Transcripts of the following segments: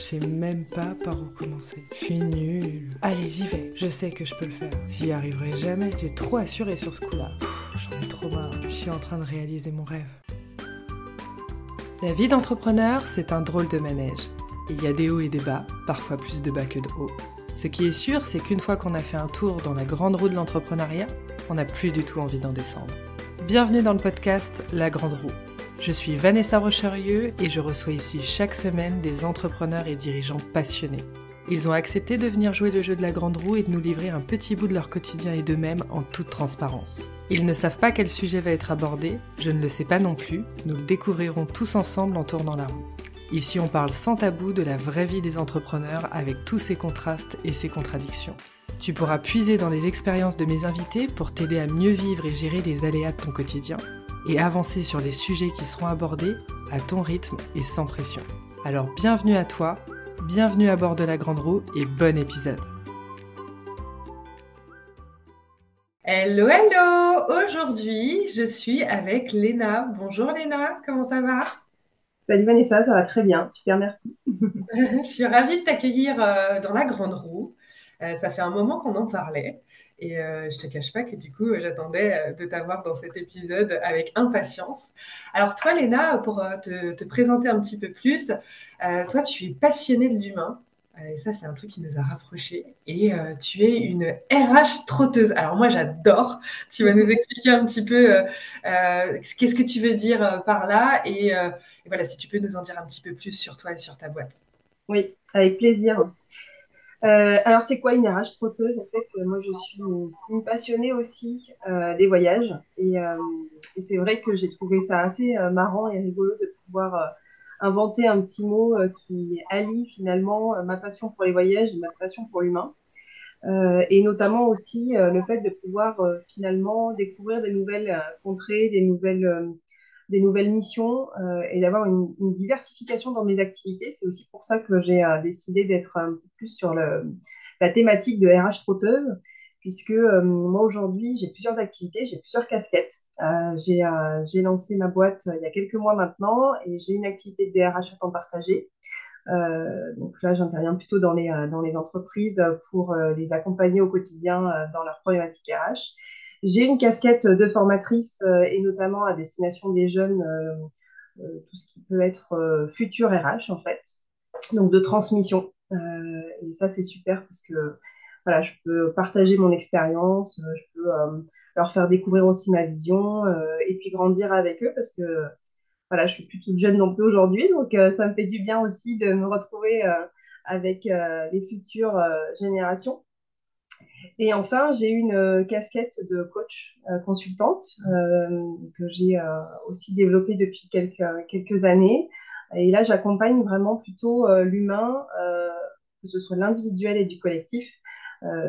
Je sais même pas par où commencer. Je suis nulle. Allez, j'y vais. Je sais que je peux le faire. J'y arriverai jamais. J'ai trop assuré sur ce coup-là. J'en ai trop marre. Je suis en train de réaliser mon rêve. La vie d'entrepreneur, c'est un drôle de manège. Il y a des hauts et des bas, parfois plus de bas que de hauts. Ce qui est sûr, c'est qu'une fois qu'on a fait un tour dans la grande roue de l'entrepreneuriat, on n'a plus du tout envie d'en descendre. Bienvenue dans le podcast La Grande Roue. Je suis Vanessa Rocherieux et je reçois ici chaque semaine des entrepreneurs et dirigeants passionnés. Ils ont accepté de venir jouer le jeu de la grande roue et de nous livrer un petit bout de leur quotidien et d'eux-mêmes en toute transparence. Ils ne savent pas quel sujet va être abordé, je ne le sais pas non plus, nous le découvrirons tous ensemble en tournant la roue. Ici on parle sans tabou de la vraie vie des entrepreneurs avec tous ses contrastes et ses contradictions. Tu pourras puiser dans les expériences de mes invités pour t'aider à mieux vivre et gérer les aléas de ton quotidien et avancer sur les sujets qui seront abordés à ton rythme et sans pression. Alors bienvenue à toi, bienvenue à bord de la Grande Roue et bon épisode. Hello, hello Aujourd'hui, je suis avec Léna. Bonjour Léna, comment ça va? Salut Vanessa, ça va très bien, super, merci. je suis ravie de t'accueillir euh, dans la Grande Roue. Euh, ça fait un moment qu'on en parlait. Et euh, je te cache pas que du coup, j'attendais euh, de t'avoir dans cet épisode avec impatience. Alors toi, Léna, pour te, présenter un petit peu plus, toi, tu es passionnée de l'humain. Et ça, c'est un truc qui nous a rapprochés. Et tu es une RH trotteuse. Alors moi, j'adore. Tu vas nous expliquer un petit peu qu'est-ce que tu veux dire par là. Et, voilà, si tu peux nous en dire un petit peu plus sur toi et sur ta boîte. Oui, avec plaisir. Euh, alors, c'est quoi une RH trotteuse En fait, euh, moi, je suis une, passionnée aussi euh, des voyages. Et, c'est vrai que j'ai trouvé ça assez marrant et rigolo de pouvoir inventer un petit mot qui allie finalement ma passion pour les voyages et ma passion pour l'humain. et notamment aussi le fait de pouvoir finalement découvrir des nouvelles contrées, des nouvelles des nouvelles missions euh, et d'avoir une, diversification dans mes activités. C'est aussi pour ça que j'ai euh, décidé d'être un peu plus sur la thématique de RH trotteuse, puisque euh, moi aujourd'hui j'ai plusieurs activités, j'ai plusieurs casquettes. j'ai lancé ma boîte il y a quelques mois maintenant et j'ai une activité de DRH à temps partagé. donc là, j'interviens plutôt dans les, dans les entreprises pour les accompagner au quotidien dans leurs problématiques RH. J'ai une casquette de formatrice euh, et notamment à destination des jeunes, euh, euh, tout ce qui peut être futur RH en fait, donc de transmission. et ça, c'est super parce que voilà, je peux partager mon expérience, je peux leur faire découvrir aussi ma vision et puis grandir avec eux parce que voilà, je suis plus toute jeune non plus aujourd'hui, donc ça me fait du bien aussi de me retrouver avec les futures générations. Et enfin, j'ai une euh, casquette de coach euh, consultante euh, que j'ai aussi développée depuis quelques, années. Et là, j'accompagne vraiment plutôt l'humain, que ce soit l'individuel et du collectif,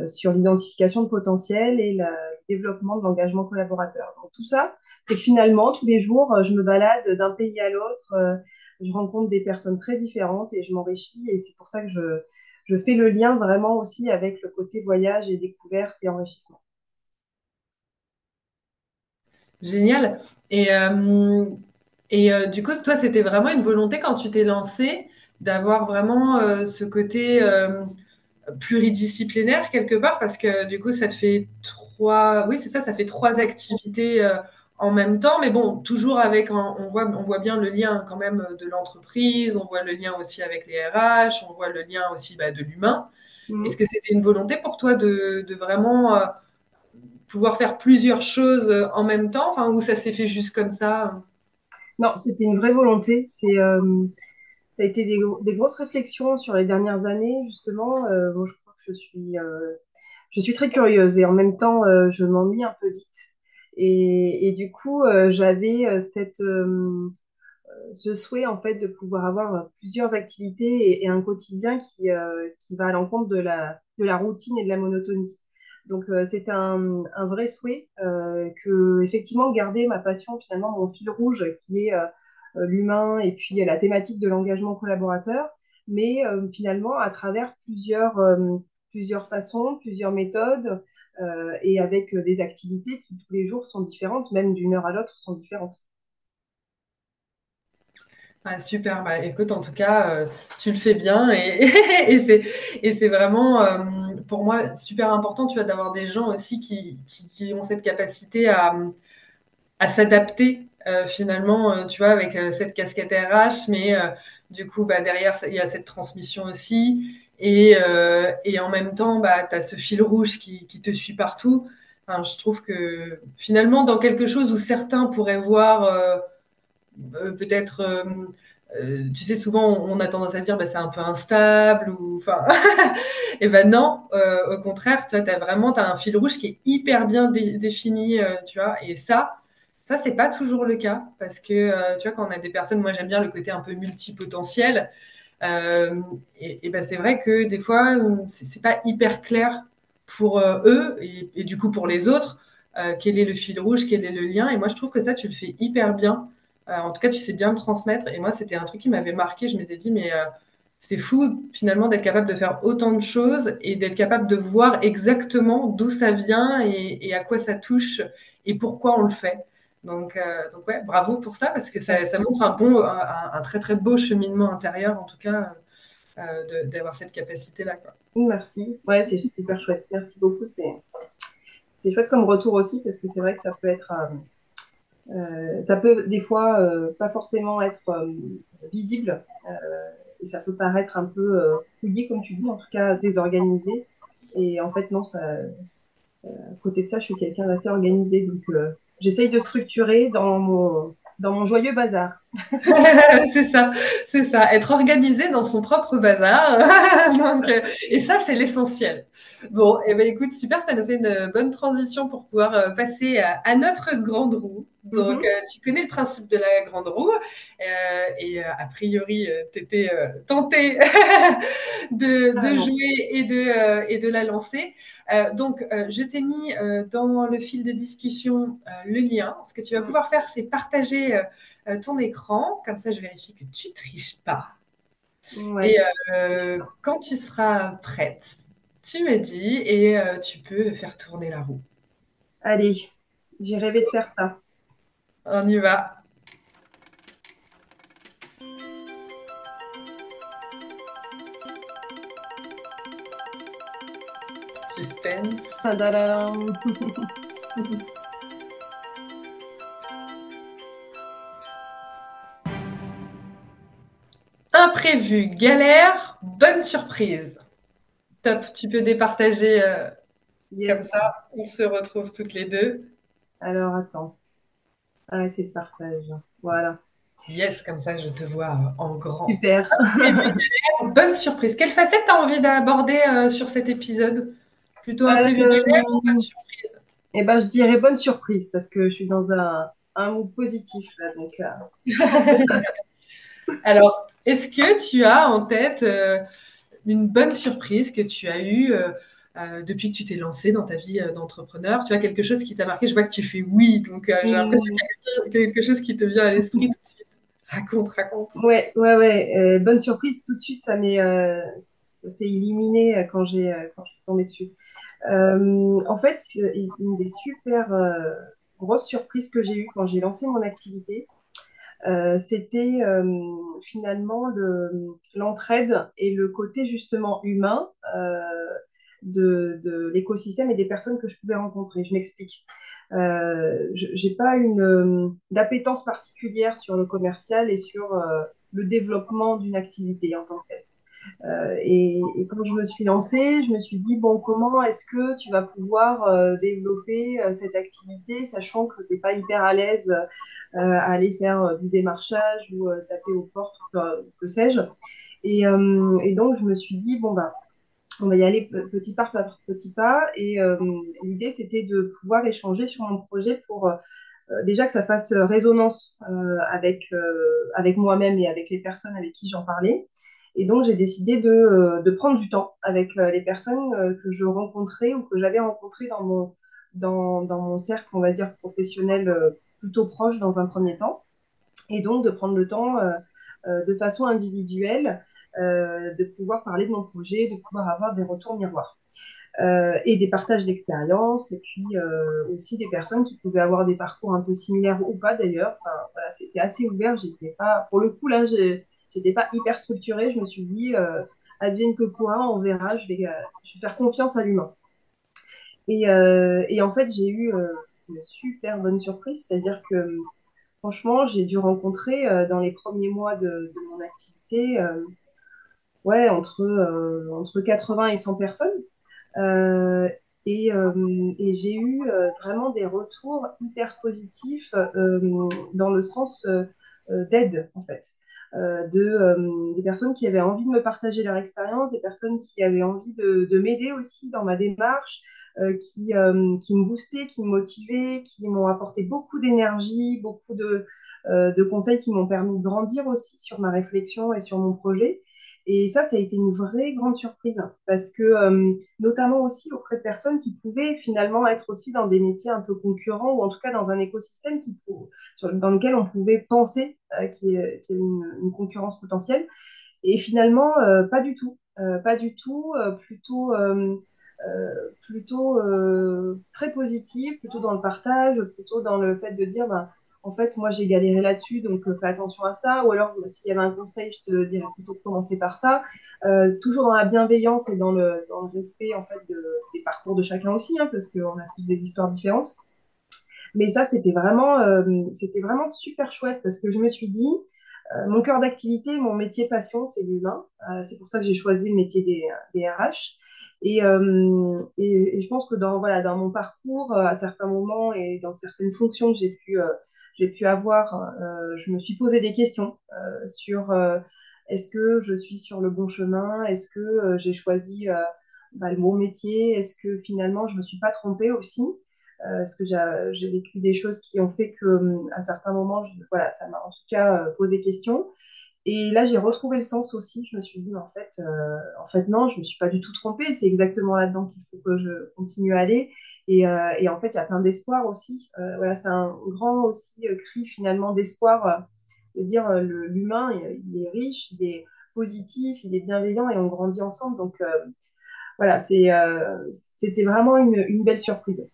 sur l'identification de potentiel et le développement de l'engagement collaborateur. Donc tout ça, c'est que finalement, tous les jours, je me balade d'un pays à l'autre, je rencontre des personnes très différentes et je m'enrichis. Et c'est pour ça que je, je fais le lien vraiment aussi avec le côté voyage et découverte et enrichissement. Génial. Et, euh, euh, du coup, toi, c'était vraiment une volonté quand tu t'es lancé d'avoir vraiment euh, ce côté pluridisciplinaire quelque part, parce que du coup, ça te fait trois, oui, c'est ça, ça fait trois activités en même temps, mais bon, toujours avec, on voit, on voit bien le lien quand même de l'entreprise, on voit le lien aussi avec les RH, on voit le lien aussi bah, de l'humain. Mm. Est-ce que c'était une volonté pour toi de, vraiment euh, pouvoir faire plusieurs choses en même temps, enfin, ou ça s'est fait juste comme ça? Non, c'était une vraie volonté. C'est, euh, ça a été des, grosses réflexions sur les dernières années, justement. Euh, je crois que je suis, je suis très curieuse et en même temps, je m'ennuie un peu vite. Et, du coup, euh, j'avais euh, cette, euh, ce souhait en fait de pouvoir avoir plusieurs activités et, un quotidien qui, qui va à l'encontre de la, de la routine et de la monotonie. Donc c'était un, un, vrai souhait que effectivement garder ma passion finalement mon fil rouge qui est l'humain et puis la thématique de l'engagement collaborateur, mais finalement à travers plusieurs plusieurs façons, plusieurs méthodes, euh, et avec euh, des activités qui tous les jours sont différentes, même d'une heure à l'autre sont différentes. Ah, super, bah, écoute, en tout cas, euh, tu le fais bien et, c'est vraiment, pour moi, super important, tu d'avoir des gens aussi qui, ont cette capacité à, s'adapter finalement, tu vois, avec cette casquette RH, mais du coup, bah, derrière, il y a cette transmission aussi et, et en même temps, bah, tu as ce fil rouge qui, te suit partout. Je trouve que finalement, dans quelque chose où certains pourraient voir euh, peut-être, euh, euh, tu sais, souvent on a tendance à dire bah, c'est un peu instable et ben non, au contraire, tu as vraiment as un fil rouge qui est hyper bien défini, tu vois, et ça, ça c'est pas toujours le cas parce que tu vois quand on a des personnes, moi j'aime bien le côté un peu multipotentiel. Et, et ben c'est vrai que des fois, c'est pas hyper clair pour eux et, du coup pour les autres, quel est le fil rouge, quel est le lien. Et moi, je trouve que ça, tu le fais hyper bien. Euh, en tout cas, tu sais bien le transmettre. Et moi, c'était un truc qui m'avait marqué. Je m'étais dit, mais euh, c'est fou finalement d'être capable de faire autant de choses et d'être capable de voir exactement d'où ça vient et, à quoi ça touche et pourquoi on le fait. Donc, euh, donc ouais, bravo pour ça parce que ça, montre un bon, un, très très beau cheminement intérieur en tout cas d'avoir cette capacité là. Merci. Ouais, c'est super chouette. Merci beaucoup. C'est chouette comme retour aussi parce que c'est vrai que ça peut être euh, ça peut des fois euh, pas forcément être euh, visible et ça peut paraître un peu fouillé, comme tu dis, en tout cas désorganisé. Et en fait, non, ça, à côté de ça, je suis quelqu'un d'assez organisé. Donc, j'essaye de structurer dans mon, joyeux bazar. c'est ça, c'est ça, être organisé dans son propre bazar. Euh, et ça, c'est l'essentiel. Bon, et eh ben écoute, super, ça nous fait une bonne transition pour pouvoir euh, passer à, notre grande roue. Donc, mhm. euh, tu connais le principe de la grande roue et a priori, tu étais tenté de, de jouer et de, et de la lancer. donc, je t'ai mis dans le fil de discussion le lien. Ce que tu vas mhm. pouvoir faire, c'est partager euh, ton écran. Comme ça, je vérifie que tu triches pas. Et euh, quand tu seras prête, tu me dis et euh, tu peux faire tourner la roue. Allez, j'ai rêvé de faire ça. On y va. Suspense. Imprévu, galère, bonne surprise. Top, tu peux départager euh, comme ça. On se retrouve toutes les deux. Alors attends, arrêtez de partage. Voilà. Yes, comme ça je te vois en grand. Super. bonne surprise. Quelle facette tu as envie d'aborder euh, sur cet épisode? Plutôt imprévu, euh, ou bonne surprise? Eh ben, je dirais bonne surprise parce que je suis dans un, un mood positif là, donc. Alors, est-ce que tu as en tête euh, une bonne surprise que tu as eue euh, euh, depuis que tu t'es lancé dans ta vie d'entrepreneur Tu as quelque chose qui t'a marqué Je vois que tu fais oui, donc j'ai l'impression qu'il y a quelque chose qui te vient à l'esprit tout de suite. Raconte, raconte. Ouais, ouais, ouais. bonne surprise, tout de suite, ça m'est, s'est illuminé quand j'ai, quand je suis tombée dessus. en fait, une des super grosses surprises que j'ai eues quand j'ai lancé mon activité, euh, c'était euh, finalement l'entraide et le côté justement humain euh, de, l'écosystème et des personnes que je pouvais rencontrer. Je m'explique. je n'ai pas une d'appétence particulière sur le commercial et sur le développement d'une activité en tant que telle. Euh, et, quand je me suis lancée, je me suis dit, bon, comment est-ce que tu vas pouvoir euh, développer euh, cette activité, sachant que tu n'es pas hyper à l'aise à aller faire du démarchage ou taper aux portes, que, sais-je. Et, et, donc, je me suis dit, bon, bah, on va y aller petit pas par petit pas. Et l'idée, c'était de pouvoir échanger sur mon projet pour déjà que ça fasse résonance avec, avec moi-même et avec les personnes avec qui j'en parlais. Et donc, j'ai décidé de, euh, de, prendre du temps avec euh, les personnes euh, que je rencontrais ou que j'avais rencontrées dans mon, dans, dans, mon cercle, on va dire, professionnel plutôt proche dans un premier temps. Et donc, de prendre le temps de façon individuelle de pouvoir parler de mon projet, de pouvoir avoir des retours miroirs. Euh, et des partages d'expériences, et puis euh, aussi des personnes qui pouvaient avoir des parcours un peu similaires ou pas d'ailleurs. Enfin, voilà, c'était assez ouvert. J'étais pas, pour le coup là, j'étais pas hyper structurée. Je me suis dit, euh, advienne que quoi, on verra. Je vais, faire confiance à l'humain. Et, en fait, j'ai eu une super bonne surprise, c'est-à-dire que franchement, j'ai dû rencontrer dans les premiers mois de mon activité, ouais, entre, entre 80 et 100 personnes. Euh, et, euh, et j'ai eu euh, vraiment des retours hyper positifs dans le sens d'aide, en fait. de, des personnes qui avaient envie de me partager leur expérience, des personnes qui avaient envie de, de m'aider aussi dans ma démarche, qui, qui me boostaient, qui me motivaient, qui m'ont apporté beaucoup d'énergie, beaucoup de, de conseils qui m'ont permis de grandir aussi sur ma réflexion et sur mon projet. Et ça, ça a été une vraie grande surprise hein, parce que, euh, notamment aussi auprès de personnes qui pouvaient finalement être aussi dans des métiers un peu concurrents ou en tout cas dans un écosystème dans lequel on pouvait penser euh, qu'il y, ait une, concurrence potentielle. Et finalement, euh, pas du tout. pas du tout, plutôt, plutôt très positif, plutôt dans le partage, plutôt dans le fait de dire, ben, en fait, moi, j'ai galéré là-dessus, donc euh, fais attention à ça. Ou alors, s'il y avait un conseil, je te dirais plutôt de commencer par ça. Euh, toujours dans la bienveillance et dans le, respect, en fait, des parcours de chacun aussi, hein, parce qu'on a tous des histoires différentes. Mais ça, c'était vraiment, euh, c'était vraiment super chouette, parce que je me suis dit, mon cœur d'activité, mon métier passion, c'est l'humain. c'est pour ça que j'ai choisi le métier des, des RH. Et, je pense que dans, voilà, dans mon parcours, à certains moments et dans certaines fonctions que j'ai pu j'ai pu avoir, euh, je me suis posé des questions euh, sur euh, est-ce que je suis sur le bon chemin, est-ce que j'ai choisi bah, le bon métier, est-ce que finalement je ne me suis pas trompée aussi? Est-ce que j'ai vécu des choses qui ont fait que à certains moments, voilà, ça m'a en tout cas posé question. Et là, j'ai retrouvé le sens aussi. Je me suis dit, en fait, en fait, non, je me suis pas du tout trompée. C'est exactement là-dedans qu'il faut que je continue à aller. Euh, et, en fait, il y a plein d'espoir aussi. Euh, voilà, c'est un grand aussi euh, cri finalement d'espoir de dire l'humain, il est riche, il est positif, il est bienveillant et on grandit ensemble. Donc voilà, c'était vraiment une, belle surprise.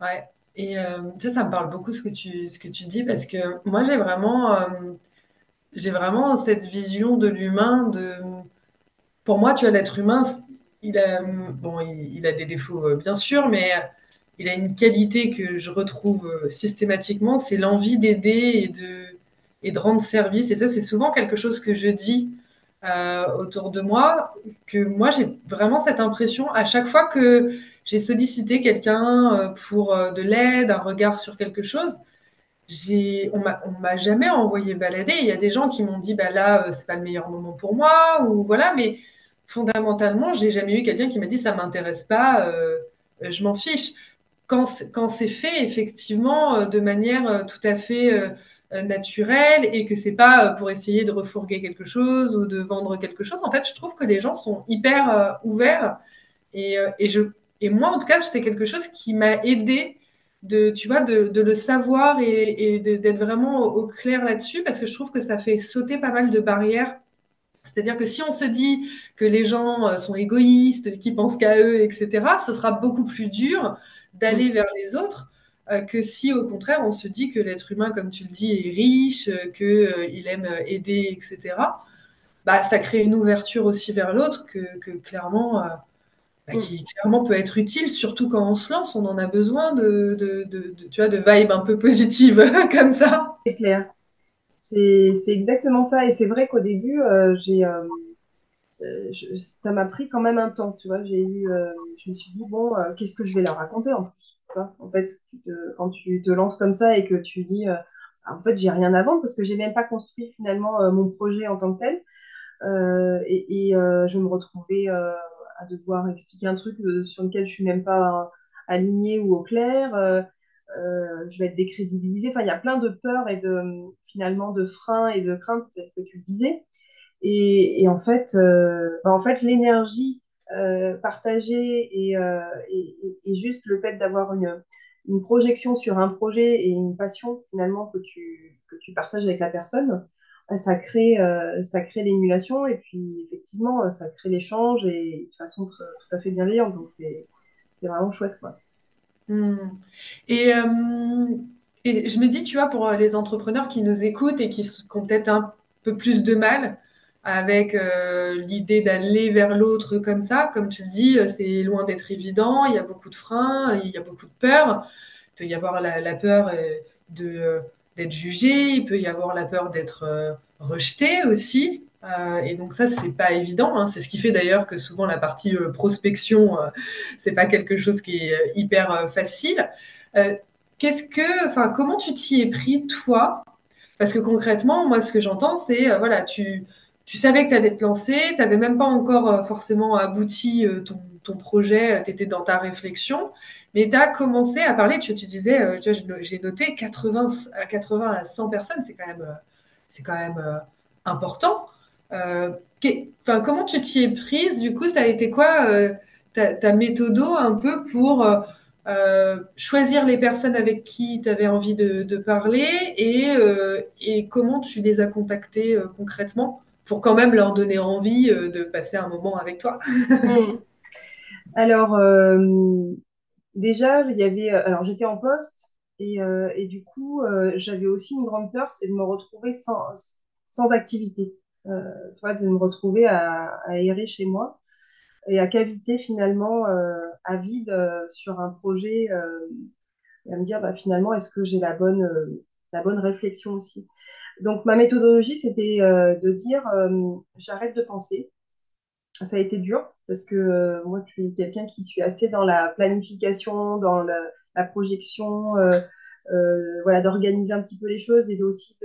Ouais, et ça, ça me parle beaucoup ce que tu, ce que tu dis parce que moi, j'ai vraiment, j'ai vraiment cette vision de l'humain. De... Pour moi, tu as l'être humain, il a, bon, il, a des défauts, euh, bien sûr, mais il a une qualité que je retrouve euh, systématiquement, c'est l'envie d'aider et de, et de rendre service. Et ça, c'est souvent quelque chose que je dis euh, autour de moi, que moi, j'ai vraiment cette impression à chaque fois que j'ai sollicité quelqu'un pour de l'aide, un regard sur quelque chose, j'ai, on m'a jamais envoyé balader. Il y a des gens qui m'ont dit, bah là, c'est pas le meilleur moment pour moi, ou voilà, mais fondamentalement, j'ai jamais eu quelqu'un qui m'a dit ça m'intéresse pas, euh, euh, je m'en fiche. Quand, c'est fait effectivement euh, de manière tout à fait naturelle et que c'est pas pour essayer de refourguer quelque chose ou de vendre quelque chose, en fait, je trouve que les gens sont hyper ouverts et, je, moi, en tout cas, c'est quelque chose qui m'a aidé de, tu vois, de, le savoir et, et d'être vraiment au clair là-dessus parce que je trouve que ça fait sauter pas mal de barrières c'est-à-dire que si on se dit que les gens euh, sont égoïstes, qui pensent qu'à eux, etc., ce sera beaucoup plus dur d'aller vers les autres euh, que si au contraire on se dit que l'être humain, comme tu le dis, est riche, euh, qu'il aime aider, etc. Bah, ça crée une ouverture aussi vers l'autre que, clairement, bah, qui clairement peut être utile, surtout quand on se lance, on en a besoin de, de, de, tu vois, de vibes un peu positives comme ça. C'est clair. C'est exactement ça. Et c'est vrai qu'au début, euh, euh, euh, ça m'a pris quand même un temps. J'ai eu, je me suis dit, bon, qu'est-ce que je vais leur raconter en plus En fait, quand tu te lances comme ça et que tu dis, en fait, j'ai rien à vendre parce que j'ai même pas construit finalement mon projet en tant que tel. et, et je me retrouvais à devoir expliquer un truc sur lequel je suis même pas alignée ou au clair. Euh, je vais être décrédibilisée. Enfin, il y a plein de peurs et de finalement de freins et de craintes que tu disais. Et, en fait, euh, bah, en fait, l'énergie euh, partagée et, juste le fait d'avoir une, une, projection sur un projet et une passion finalement que tu, que tu partages avec la personne, ça crée, ça crée l'émulation et puis effectivement, ça crée l'échange et de façon tout à fait bienveillante. Donc c'est vraiment chouette, quoi. Hmm. Et, et, je me dis, tu vois, pour les entrepreneurs qui nous écoutent et qui, ont peut-être un peu plus de mal avec euh, l'idée d'aller vers l'autre comme ça. Comme tu le dis, euh, c'est loin d'être évident, il y a beaucoup de freins, il y a beaucoup de peur. Il peut y avoir la, peur euh, d'être jugé, il peut y avoir la peur d'être rejeté aussi. Et donc ça, c'est pas évident. Hein. C'est ce qui fait d'ailleurs que souvent la partie prospection, c'est pas quelque chose qui est hyper facile. Qu'est-ce que, enfin, comment tu t'y es pris toi? Parce que concrètement, moi, ce que j'entends, c'est voilà, tu tu savais que tu allais te lancer, tu n'avais même pas encore euh, forcément abouti euh, ton, ton projet, euh, tu étais dans ta réflexion, mais tu as commencé à parler, tu, tu disais, j'ai noté 80, 80 à 100 personnes, c'est quand même, c'est quand même important. Enfin, comment tu t'y es prise? Du coup, ça a été quoi ta, ta méthodo un peu pour choisir les personnes avec qui tu avais envie de, parler et, comment tu les as contactées concrètement pour quand même leur donner envie euh, de passer un moment avec toi? Hmm. Alors, euh, déjà, il y avait. Euh, alors, j'étais en poste et, et du coup, j'avais aussi une grande peur, c'est de me retrouver sans, sans activité. Vois, de me retrouver à, à, errer chez moi et à caviter finalement à vide sur un projet et à me dire bah, finalement, est-ce que j'ai la bonne, la bonne réflexion aussi? Donc, ma méthodologie, c'était euh, de dire euh, j'arrête de penser. Ça a été dur parce que euh, moi, je suis quelqu'un qui suis assez dans la planification, dans la projection, voilà, d'organiser un petit peu les choses et aussi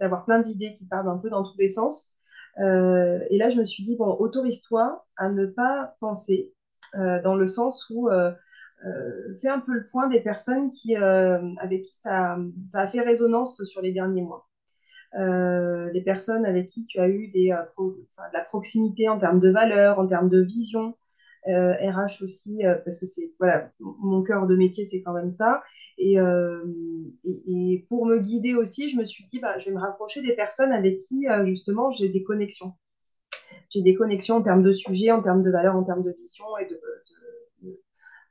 d'avoir plein d'idées qui partent un peu dans tous les sens. et là, je me suis dit, bon, autorise-toi à ne pas penser, dans le sens où fais un peu le point des personnes avec qui ça, ça, a fait résonance sur les derniers mois euh, les personnes avec qui tu as eu des, euh, de la proximité en termes de valeur, en termes de vision, euh, RH aussi, euh, parce que c'est voilà, mon cœur de métier, c'est quand même ça. Et, euh, et, et, pour me guider aussi, je me suis dit, bah, je vais me rapprocher des personnes avec qui justement j'ai des connexions. J'ai des connexions en termes de sujet, en termes de valeur, en termes de vision et de,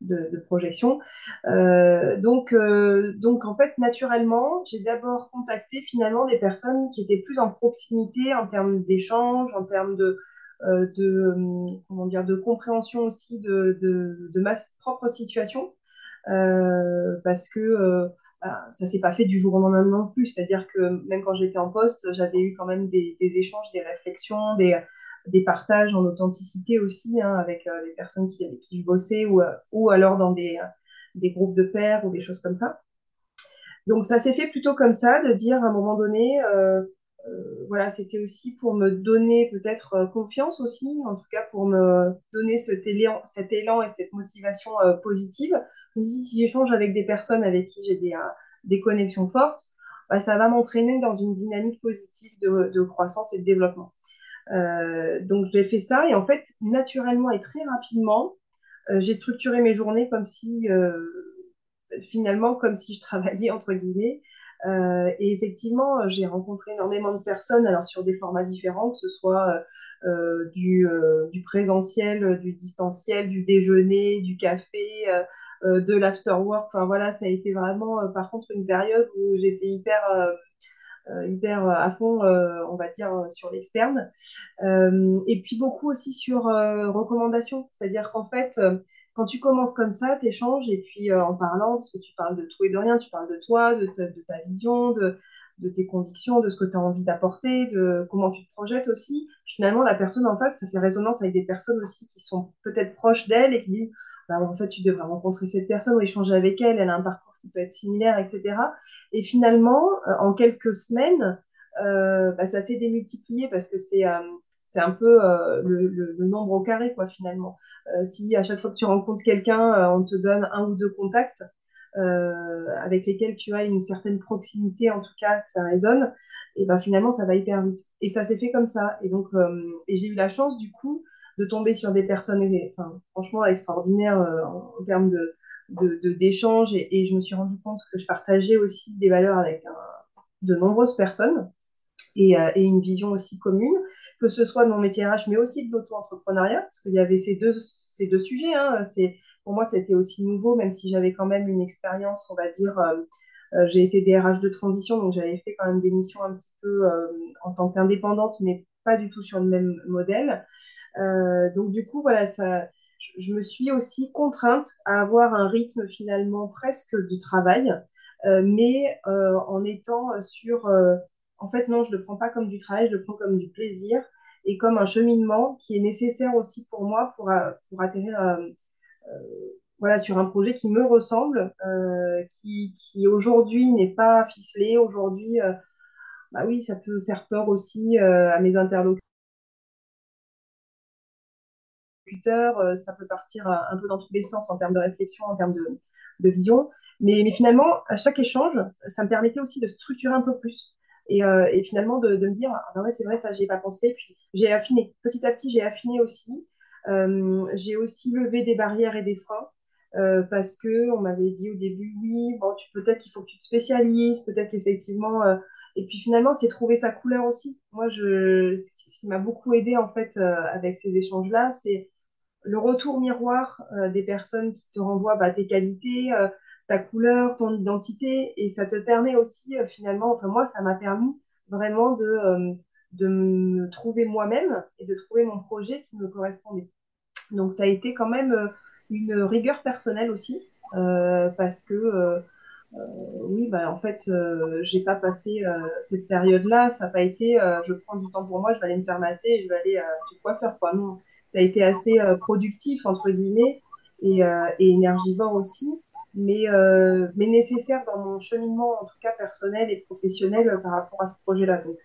de, projection. Euh, donc, euh, donc, en fait, naturellement, j'ai d'abord contacté finalement des personnes qui étaient plus en proximité en termes d'échange, en termes de, euh, de, comment dire, de compréhension aussi de, de, de ma propre situation. parce que bah, ça s'est pas fait du jour au lendemain non plus. C'est-à-dire que même quand j'étais en poste, j'avais eu quand même des, échanges, des réflexions, des, des partages en authenticité aussi hein, avec euh, les personnes qui, avec qui je bossais ou, euh, ou alors dans des, euh, des groupes de pairs ou des choses comme ça. Donc ça s'est fait plutôt comme ça, de dire à un moment donné, voilà, c'était aussi pour me donner peut-être confiance aussi, en tout cas pour me donner cet élan, cet élan et cette motivation positive. Je si j'échange avec des personnes avec qui j'ai des, des connexions fortes, bah, ça va m'entraîner dans une dynamique positive de, de croissance et de développement. Euh, donc j'ai fait ça et en fait, naturellement et très rapidement, euh, j'ai structuré mes journées comme si, euh, finalement, comme si je travaillais entre guillemets. Et effectivement, j'ai rencontré énormément de personnes, alors sur des formats différents, que ce soit du, du, présentiel, du distanciel, du déjeuner, du café, de l'afterwork. Enfin voilà, ça a été vraiment, par contre, une période où j'étais hyper euh, hyper euh, à fond, euh, on va dire, sur l'externe. et puis beaucoup aussi sur recommandation, c'est-à-dire qu'en fait, quand tu commences comme ça, tu échanges et puis en parlant, parce que tu parles de tout et de rien, tu parles de toi, de ta, vision, de, tes convictions, de ce que tu as envie d'apporter, de comment tu te projettes aussi. Finalement, la personne en face, ça fait résonance avec des personnes aussi qui sont peut-être proches d'elle et qui disent bah, en fait, tu devrais rencontrer cette personne ou échanger avec elle, elle a un parcours qui peut être similaire, etc. Et finalement, euh, en quelques semaines, euh, bah, ça s'est démultiplié parce que c'est euh, c'est un peu le, le, nombre au carré, quoi, finalement. si à chaque fois que tu rencontres quelqu'un, on te donne un ou deux contacts avec lesquels tu as une certaine proximité, en tout cas, que ça résonne, et ben finalement, ça va hyper vite. Et ça s'est fait comme ça. Et donc, j'ai eu la chance, du coup, de tomber sur des personnes, franchement, extraordinaires en, termes de, d'échanges et, je me suis rendu compte que je partageais aussi des valeurs avec de nombreuses personnes. et, une vision aussi commune, que ce soit de mon métier RH, mais aussi de l'auto-entrepreneuriat, parce qu'il y avait ces deux, ces deux sujets. Hein. pour moi, c'était aussi nouveau, même si j'avais quand même une expérience, on va dire, j'ai été DRH de transition, donc j'avais fait quand même des missions un petit peu en tant qu'indépendante, mais pas du tout sur le même modèle. donc du coup, voilà, ça, je me suis aussi contrainte à avoir un rythme finalement presque de travail, euh, mais euh, en étant sur... Euh, en fait, non, je ne le prends pas comme du travail, je le prends comme du plaisir et comme un cheminement qui est nécessaire aussi pour moi pour, pour atterrir voilà, sur un projet qui me ressemble, qui, aujourd'hui n'est pas ficelé. Aujourd'hui, bah oui, ça peut faire peur aussi à mes interlocuteurs euh, ça peut partir un peu dans tous les sens en termes de réflexion, en termes de, vision. Mais, mais, finalement, à chaque échange, ça me permettait aussi de structurer un peu plus. Et, euh, finalement, de, me dire, ah ouais, c'est vrai, ça, j'ai pas pensé. Puis j'ai affiné. Petit à petit, j'ai affiné aussi. Euh, j'ai aussi levé des barrières et des freins. parce que on m'avait dit au début, oui, bon, tu peut-être qu'il faut que tu te spécialises, peut-être qu'effectivement, et puis finalement, c'est trouver sa couleur aussi. Moi, ce qui m'a beaucoup aidé en fait avec ces échanges-là, c'est le retour miroir euh, des personnes qui te renvoient bah, tes qualités, euh, ta couleur, ton identité, et ça te permet aussi euh, finalement, enfin moi, ça m'a permis vraiment de, de me trouver moi-même et de trouver mon projet qui me correspondait. Donc ça a été quand même une rigueur personnelle aussi, parce que oui, bah, en fait, j'ai pas passé cette période-là, ça n'a pas été, je prends du temps pour moi, je vais aller me faire masser, je vais aller chez quoi faire quoi. Non, ça a été assez euh, productif, entre guillemets, et, euh, et énergivore aussi, mais, euh, mais nécessaire dans mon cheminement, en tout cas personnel et professionnel, par rapport à ce projet-là. Donc,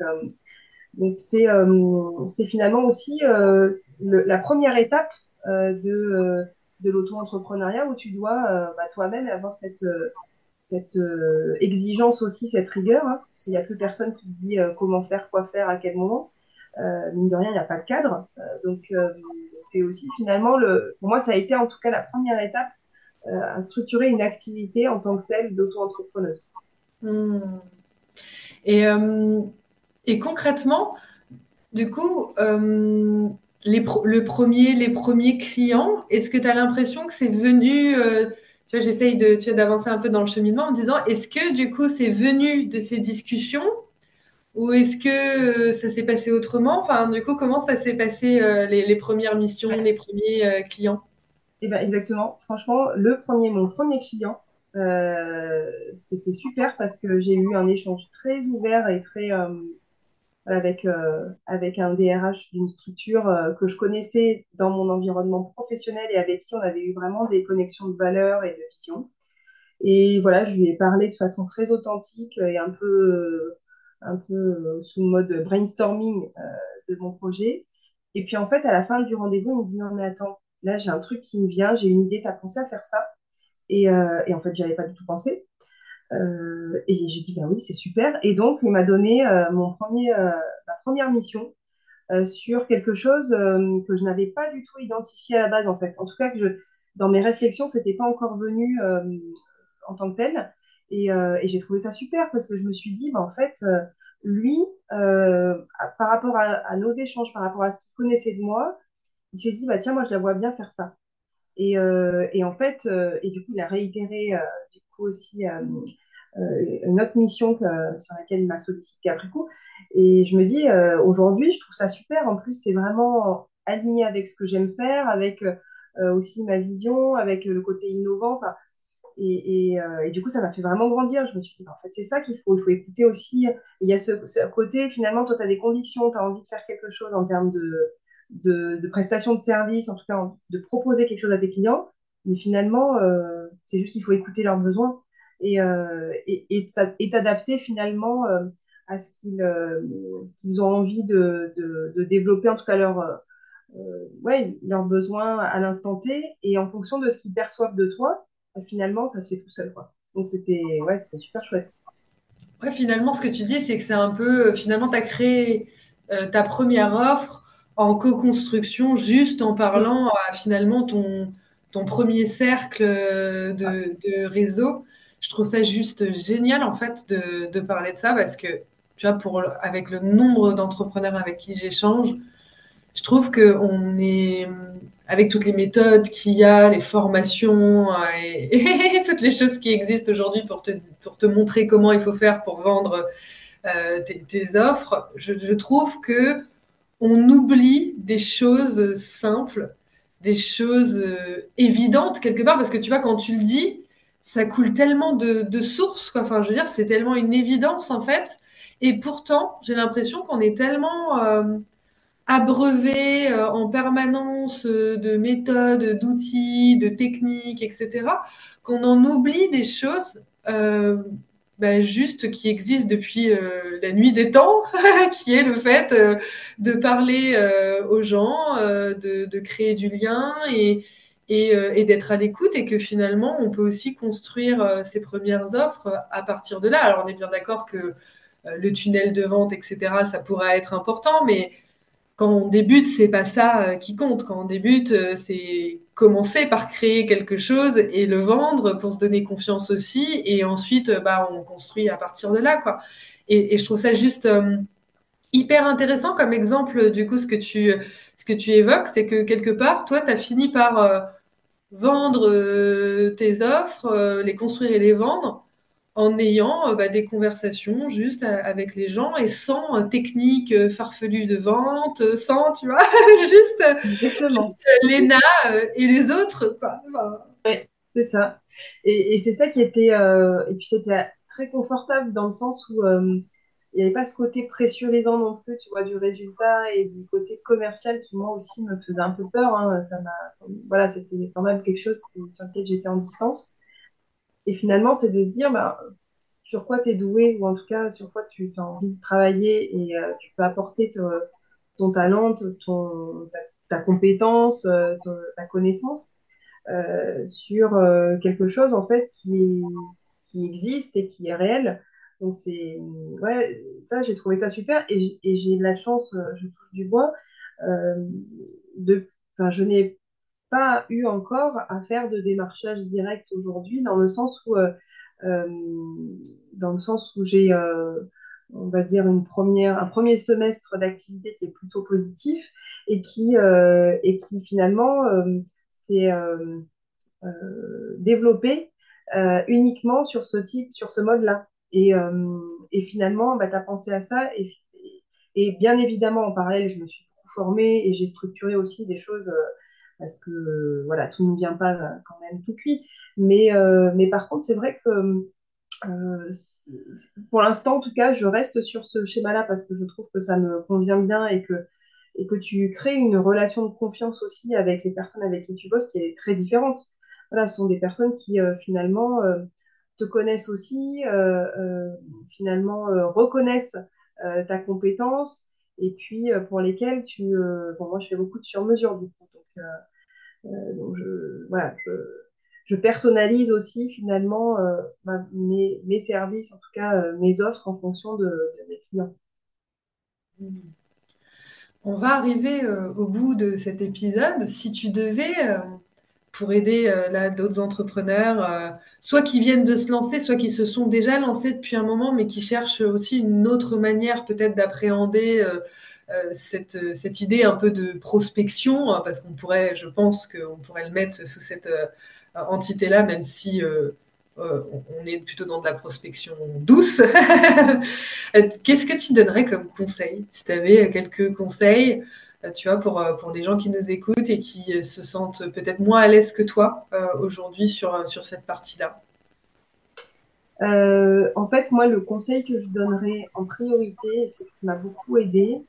donc c'est finalement aussi la première étape de, de l'auto-entrepreneuriat où tu dois bah, toi-même avoir cette, cette exigence aussi, cette rigueur, hein, parce qu'il n'y a plus personne qui te dit comment faire, quoi faire, à quel moment. Euh, mine de rien, il n'y a pas de cadre. Euh, donc, euh, c'est aussi finalement, le, pour moi, ça a été en tout cas la première étape à structurer une activité en tant que telle d'auto-entrepreneuse. Hmm. Et, et, concrètement, du coup, les, le premier, les premiers clients, est-ce que tu as l'impression que c'est venu, tu vois, j'essaye de, tu d'avancer un peu dans le cheminement en disant, est-ce que du coup c'est venu de ces discussions ou est-ce que euh, ça s'est passé autrement? Enfin, du coup, comment ça s'est passé euh, les, premières missions, les premiers euh, clients? Eh ben, exactement. Franchement, le premier, mon premier client, c'était super parce que j'ai eu un échange très ouvert et très avec avec un DRH d'une structure que je connaissais dans mon environnement professionnel et avec qui on avait eu vraiment des connexions de valeurs et de vision. Et voilà, je lui ai parlé de façon très authentique et un peu un peu euh, sous mode brainstorming euh, de mon projet. Et puis en fait, à la fin du rendez-vous, il me dit non mais attends, là j'ai un truc qui me vient, j'ai une idée, t'as pensé à faire ça? Et, euh, et en fait, j'avais pas du tout pensé. et j'ai dit bah oui, c'est super. Et donc, il m'a donné mon premier, ma première mission sur quelque chose que je n'avais pas du tout identifié à la base en fait. En tout cas, que dans mes réflexions, c'était pas encore venu en tant que tel. Euh, et, j'ai trouvé ça super parce que je me suis dit, bah, en fait, euh, lui, euh, par rapport à, nos échanges, par rapport à ce qu'il connaissait de moi, il s'est dit, bah, tiens, moi, je la vois bien faire ça. Et, et en fait, et du coup, il a réitéré du coup aussi une autre mission sur laquelle il m'a sollicité après coup. Et je me dis, aujourd'hui, je trouve ça super. En plus, c'est vraiment aligné avec ce que j'aime faire, avec aussi ma vision, avec le côté innovant. Euh, et, du coup, ça m'a fait vraiment grandir. Je me suis dit, en fait, c'est ça qu'il faut. Il faut écouter aussi. Il y a ce, côté, finalement, toi, tu as des convictions, tu as envie de faire quelque chose en termes de, de, prestation de service, en tout cas, de proposer quelque chose à tes clients. Mais finalement, euh, c'est juste qu'il faut écouter leurs besoins et, euh, et, t'adapter finalement à ce qu'ils ont envie de, de, développer, en tout cas, leur, ouais, leurs besoins à l'instant T et en fonction de ce qu'ils perçoivent de toi finalement, ça se fait tout seul. Quoi. Donc, c'était ouais, super chouette. Ouais, finalement, ce que tu dis, c'est que c'est un peu. Euh, finalement, tu as créé euh, ta première offre en co-construction, juste en parlant à finalement ton, ton premier cercle euh, de, de, réseau. Je trouve ça juste génial, en fait, de, de parler de ça parce que tu vois, pour, avec le nombre d'entrepreneurs avec qui j'échange, je trouve qu'on est, avec toutes les méthodes qu'il y a, les formations euh, et, toutes les choses qui existent aujourd'hui pour te, pour te montrer comment il faut faire pour vendre euh, tes, offres, je, je, trouve que on oublie des choses simples, des choses euh, évidentes quelque part, parce que tu vois, quand tu le dis, ça coule tellement de, sources, quoi. Enfin, je veux dire, c'est tellement une évidence en fait. Et pourtant, j'ai l'impression qu'on est tellement abreuvé euh, en permanence euh, de méthodes, d'outils, de techniques, etc., qu'on en oublie des choses euh, bah, juste qui existent depuis la nuit des temps, qui est le fait de parler aux gens, de, créer du lien et, et, d'être à l'écoute et que finalement on peut aussi construire ses premières offres à partir de là. Alors on est bien d'accord que le tunnel de vente, etc., ça pourra être important, mais quand on débute, c'est pas ça euh, qui compte. Quand on débute, euh, c'est commencer par créer quelque chose et le vendre pour se donner confiance aussi. Et ensuite, euh, bah, on construit à partir de là, quoi. Et, je trouve ça juste hyper intéressant comme exemple, du coup, ce que tu, ce que tu évoques, c'est que quelque part, toi, tu as fini par vendre tes offres, les construire et les vendre en ayant euh, bah, des conversations juste euh, avec les gens et sans euh, technique farfelue de vente, sans, tu vois, juste, Léna et les autres, quoi. Oui, c'est ça. Et, c'est ça qui était, et puis c'était très confortable dans le sens où il n'y avait pas ce côté pressurisant non plus, tu vois, du résultat et du côté commercial qui moi aussi me faisait un peu peur. Hein. Ça m'a, voilà, c'était quand même quelque chose sur lequel j'étais en distance. Et finalement, c'est de se dire bah, sur quoi tu es doué ou en tout cas sur quoi tu as envie de travailler et euh, tu peux apporter ton talent, ton, ta, compétence, euh, ta connaissance euh, sur quelque chose en fait qui, qui existe et qui est réel. Donc c'est ouais, ça j'ai trouvé ça super et, j'ai la chance, je touche du bois, de, je n'ai pas eu encore à faire de démarchage direct aujourd'hui, dans le sens où, euh, euh, dans le sens où j'ai, euh, on va dire, une première, un premier semestre d'activité qui est plutôt positif et qui, et qui finalement s'est développé uniquement sur ce type, sur ce mode-là. Et, et, finalement, bah, tu as pensé à ça. Et, et, bien évidemment, en parallèle, je me suis beaucoup formée et j'ai structuré aussi des choses parce que euh, voilà, tout ne vient pas euh, quand même tout cuit. Mais, euh, mais par contre, c'est vrai que pour l'instant, en tout cas, je reste sur ce schéma-là parce que je trouve que ça me convient bien et que, et que tu crées une relation de confiance aussi avec les personnes avec qui tu bosses qui est très différente. Voilà, ce sont des personnes qui finalement te connaissent aussi, finalement reconnaissent ta compétence et puis pour lesquelles tu. bon, moi, je fais beaucoup de sur-mesure du coup. Donc, euh, donc je, voilà, je, personnalise aussi finalement euh, mes, services, en tout cas euh, mes offres en fonction de, mes clients. On va arriver au bout de cet épisode. Si tu devais, pour aider là d'autres entrepreneurs, soit qui viennent de se lancer, soit qui se sont déjà lancés depuis un moment, mais qui cherchent aussi une autre manière peut-être d'appréhender euh, cette, cette, idée un peu de prospection, hein, parce qu'on pourrait, je pense qu'on pourrait le mettre sous cette euh, entité-là, même si euh, on est plutôt dans de la prospection douce. Qu'est-ce que tu donnerais comme conseil Si tu avais quelques conseils, tu vois, pour, pour les gens qui nous écoutent et qui se sentent peut-être moins à l'aise que toi aujourd'hui sur, sur cette partie-là en fait, moi, le conseil que je donnerais en priorité, c'est ce qui m'a beaucoup aidé,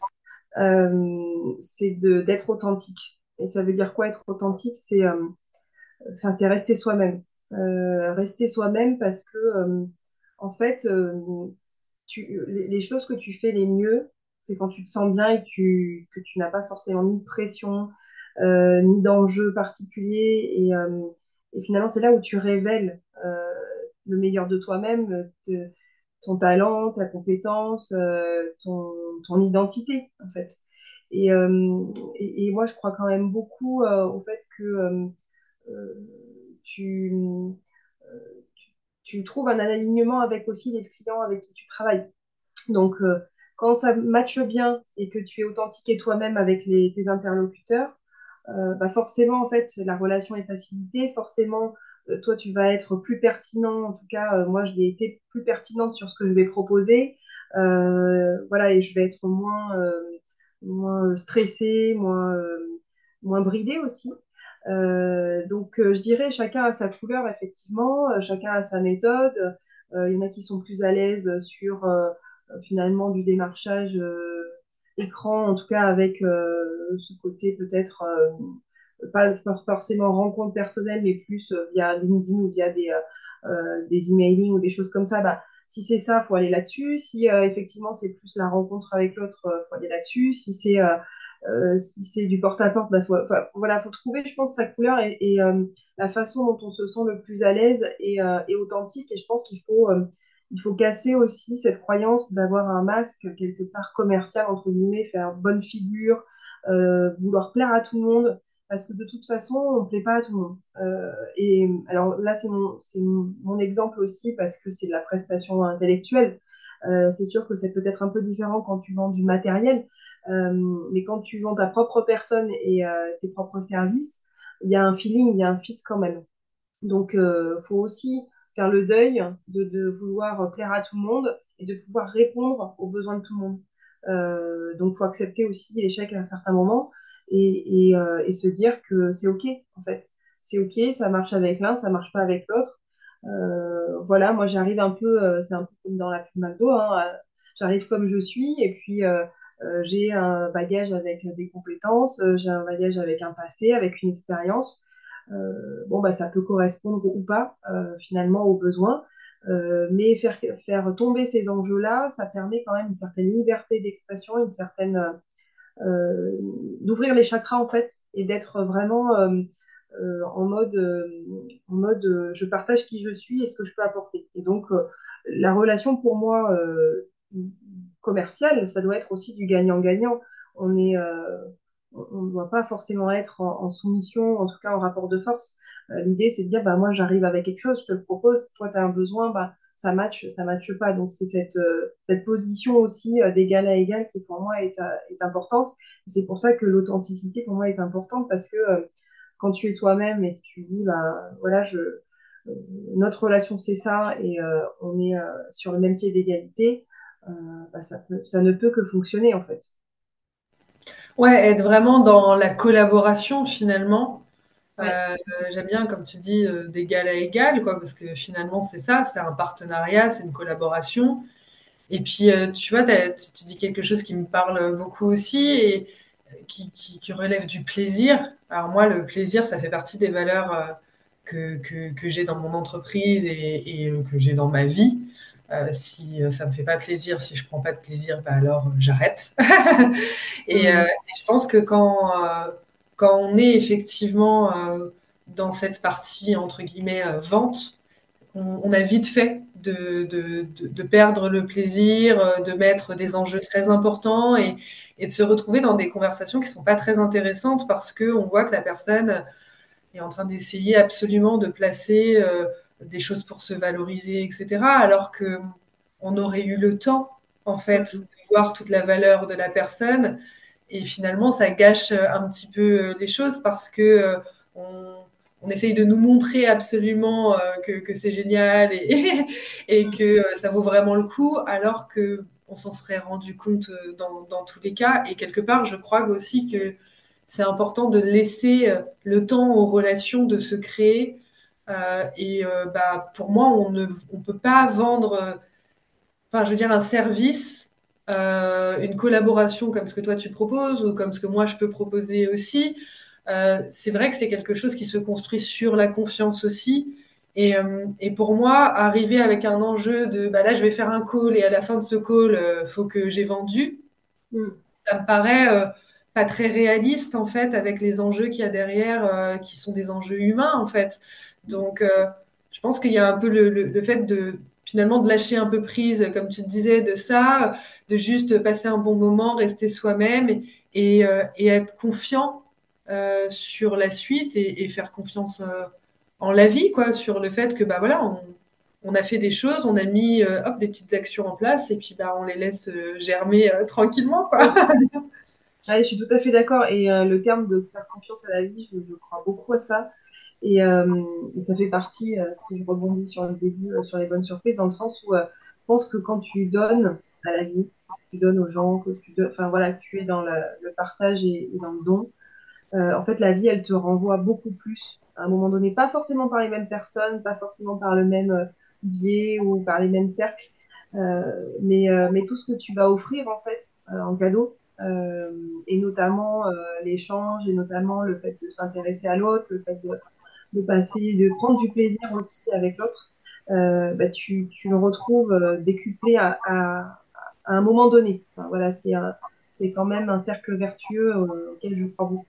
euh, c'est d'être authentique. Et ça veut dire quoi être authentique? C'est euh, rester soi-même. Euh, rester soi-même parce que, en fait, les, choses que tu fais les mieux, c'est quand tu te sens bien et tu, que tu n'as pas forcément ni de pression, ni d'enjeu particulier. Et, et finalement, c'est là où tu révèles le meilleur de toi-même, ton talent, ta compétence, euh, ton, ton, identité, en fait. Et, euh, et, moi, je crois quand même beaucoup euh, au fait que tu, tu, trouves un alignement avec aussi les clients avec qui tu travailles. Donc, quand ça matche bien et que tu es authentique et toi-même avec tes interlocuteurs, bah forcément, en fait, la relation est facilitée. Forcément, toi, tu vas être plus pertinent. En tout cas, moi, je vais été plus pertinente sur ce que je vais proposer. voilà, et je vais être moins, moins stressée, moins, moins bridée aussi. Euh, donc, euh, je dirais, chacun a sa couleur, effectivement, euh, chacun a sa méthode. Il y en a qui sont plus à l'aise sur finalement du démarchage écran, en tout cas avec ce côté peut-être pas forcément rencontre personnelle, mais plus via LinkedIn ou via des, des emailing ou des choses comme ça. Bah, si c'est ça, faut aller là-dessus. Si effectivement c'est plus la rencontre avec l'autre, faut aller là-dessus. Si c'est euh, si c'est du porte-à-porte, bah, faut, voilà, faut trouver, je pense, sa couleur et, euh, la façon dont on se sent le plus à l'aise et, euh, authentique. Et je pense qu'il faut, il faut casser aussi cette croyance d'avoir un masque quelque part commercial, entre guillemets, faire bonne figure, vouloir plaire à tout le monde. Parce que de toute façon, on ne plaît pas à tout le monde. et alors là, c'est mon, mon, exemple aussi parce que c'est de la prestation intellectuelle. c'est sûr que c'est peut-être un peu différent quand tu vends du matériel, euh, mais quand tu vends ta propre personne et euh, tes propres services, il y a un feeling, il y a un fit quand même. Donc, il euh, faut aussi faire le deuil de, vouloir plaire à tout le monde et de pouvoir répondre aux besoins de tout le monde. Euh, donc, faut accepter aussi l'échec à un certain moment et, euh, se dire que c'est OK, en fait. C'est OK, ça marche avec l'un, ça marche pas avec l'autre. Euh, voilà, moi, j'arrive un peu, c'est un peu comme dans la pub McDo, hein, j'arrive comme je suis et puis euh, j'ai un bagage avec des compétences, euh, j'ai un bagage avec un passé, avec une expérience. Euh, bon, bah, ça peut correspondre ou pas finalement aux besoins. mais faire, faire tomber ces enjeux-là, ça permet quand même une certaine liberté d'expression, une certaine d'ouvrir les chakras en fait et d'être vraiment en mode en mode je partage qui je suis et ce que je peux apporter. Et donc la relation pour moi commercial, ça doit être aussi du gagnant-gagnant. On est, euh, on ne doit pas forcément être en, soumission, en tout cas en rapport de force. Euh, l'idée, c'est de dire, bah, moi, j'arrive avec quelque chose, je te le propose, toi, tu as un besoin, bah, ça match, ça matche pas. Donc, c'est cette, euh, position aussi d'égal à égal qui, pour moi, est, importante. C'est pour ça que l'authenticité, pour moi, est importante parce que quand tu es toi-même et que tu dis, bah, voilà, notre relation, c'est ça et on est sur le même pied d'égalité, euh, ça, ne peut que fonctionner en fait. Ouais, être vraiment dans la collaboration finalement. Euh, j'aime bien, comme tu dis, euh, d'égal à égal, quoi, parce que finalement, c'est ça, c'est un partenariat, c'est une collaboration. Et puis, tu vois, tu dis quelque chose qui me parle beaucoup aussi et qui, relève du plaisir. Alors moi, le plaisir, ça fait partie des valeurs que, que, j'ai dans mon entreprise et, et que j'ai dans ma vie. Euh, si euh, ça me fait pas plaisir, si je prends pas de plaisir, bah alors euh, j'arrête. et, mmh. et, je pense que quand, quand on est effectivement dans cette partie entre guillemets vente, on, a vite fait de, de, de, perdre le plaisir, de mettre des enjeux très importants et, et, de se retrouver dans des conversations qui sont pas très intéressantes parce que on voit que la personne est en train d'essayer absolument de placer des choses pour se valoriser, etc. Alors que on aurait eu le temps, en fait, de voir toute la valeur de la personne. Et finalement, ça gâche un petit peu euh, les choses parce que euh, on, essaye de nous montrer absolument euh, que, c'est génial et, et, que ça vaut vraiment le coup, alors que on s'en serait rendu compte dans, dans, tous les cas. Et quelque part, je crois aussi que c'est important de laisser le temps aux relations de se créer euh, et euh, bah, pour moi, on ne on peut pas vendre, euh, enfin, je veux dire, un service, une collaboration comme ce que toi tu proposes ou comme ce que moi je peux proposer aussi. c'est vrai que c'est quelque chose qui se construit sur la confiance aussi. Et, et, pour moi, arriver avec un enjeu de bah là, je vais faire un call et à la fin de ce call, il faut que j'ai vendu, mm. ça me paraît pas très réaliste en fait avec les enjeux qu'il y a derrière, qui sont des enjeux humains en fait. Donc, euh, je pense qu'il y a un peu le, fait de finalement de lâcher un peu prise, comme tu disais, de ça, de juste passer un bon moment, rester soi-même et, euh, être confiant euh, sur la suite et, faire confiance en la vie, quoi, sur le fait que bah voilà, on a fait des choses, on a mis hop, des petites actions en place et puis bah, on les laisse germer tranquillement. Quoi. je suis tout à fait d'accord. Et le terme de faire confiance à la vie, je, crois beaucoup à ça. Et, ça fait partie, si je rebondis sur le début, sur les bonnes surprises, dans le sens où je pense que quand tu donnes à la vie, tu donnes aux gens, que tu, voilà, tu es dans le, partage et, dans le don, euh, en fait, la vie, elle te renvoie beaucoup plus. À un moment donné, pas forcément par les mêmes personnes, pas forcément par le même euh, biais ou par les mêmes cercles, euh, mais, mais tout ce que tu vas offrir, en fait, en cadeau, et notamment l'échange, et notamment le fait de s'intéresser à l'autre, le fait de, passer, de prendre du plaisir aussi avec l'autre, bah, tu, le retrouves décuplé à, un moment donné. voilà, c'est quand même un cercle vertueux euh, auquel je crois beaucoup.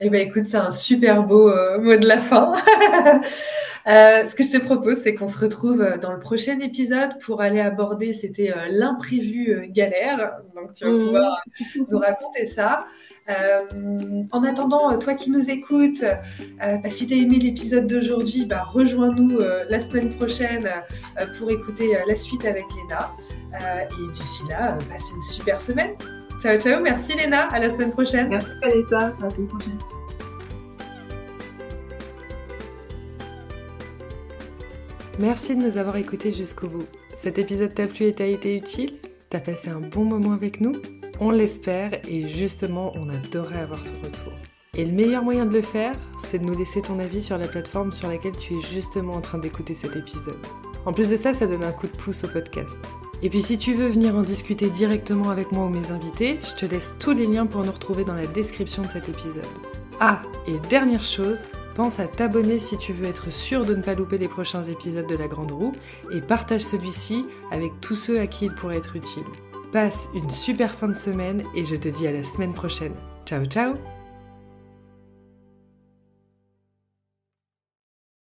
Eh bien, écoute, c'est un super beau euh, mot de la fin. Euh, ce que je te propose, c'est qu'on se retrouve dans le prochain épisode pour aller aborder, c'était l'imprévu galère. Donc, tu vas mmh. pouvoir nous raconter ça. Euh, en attendant, euh, toi qui nous écoutes, euh, bah, si tu as aimé l'épisode d'aujourd'hui, bah, rejoins-nous la semaine prochaine pour écouter la suite avec Léna. et d'ici là, passe une super semaine. Ciao, ciao. Merci Léna. À la semaine prochaine. Merci Vanessa. À la semaine prochaine. Merci de nous avoir écoutés jusqu'au bout. Cet épisode t'a plu et t'a été utile? T'as passé un bon moment avec nous? On l'espère et justement, on adorerait avoir ton retour. Et le meilleur moyen de le faire, c'est de nous laisser ton avis sur la plateforme sur laquelle tu es justement en train d'écouter cet épisode. En plus de ça, ça donne un coup de pouce au podcast. Et puis si tu veux venir en discuter directement avec moi ou mes invités, je te laisse tous les liens pour nous retrouver dans la description de cet épisode. Ah, et dernière chose, pense à t'abonner si tu veux être sûr de ne pas louper les prochains épisodes de La Grande Roue et partage celui-ci avec tous ceux à qui il pourrait être utile. Passe une super fin de semaine et je te dis à la semaine prochaine. Ciao ciao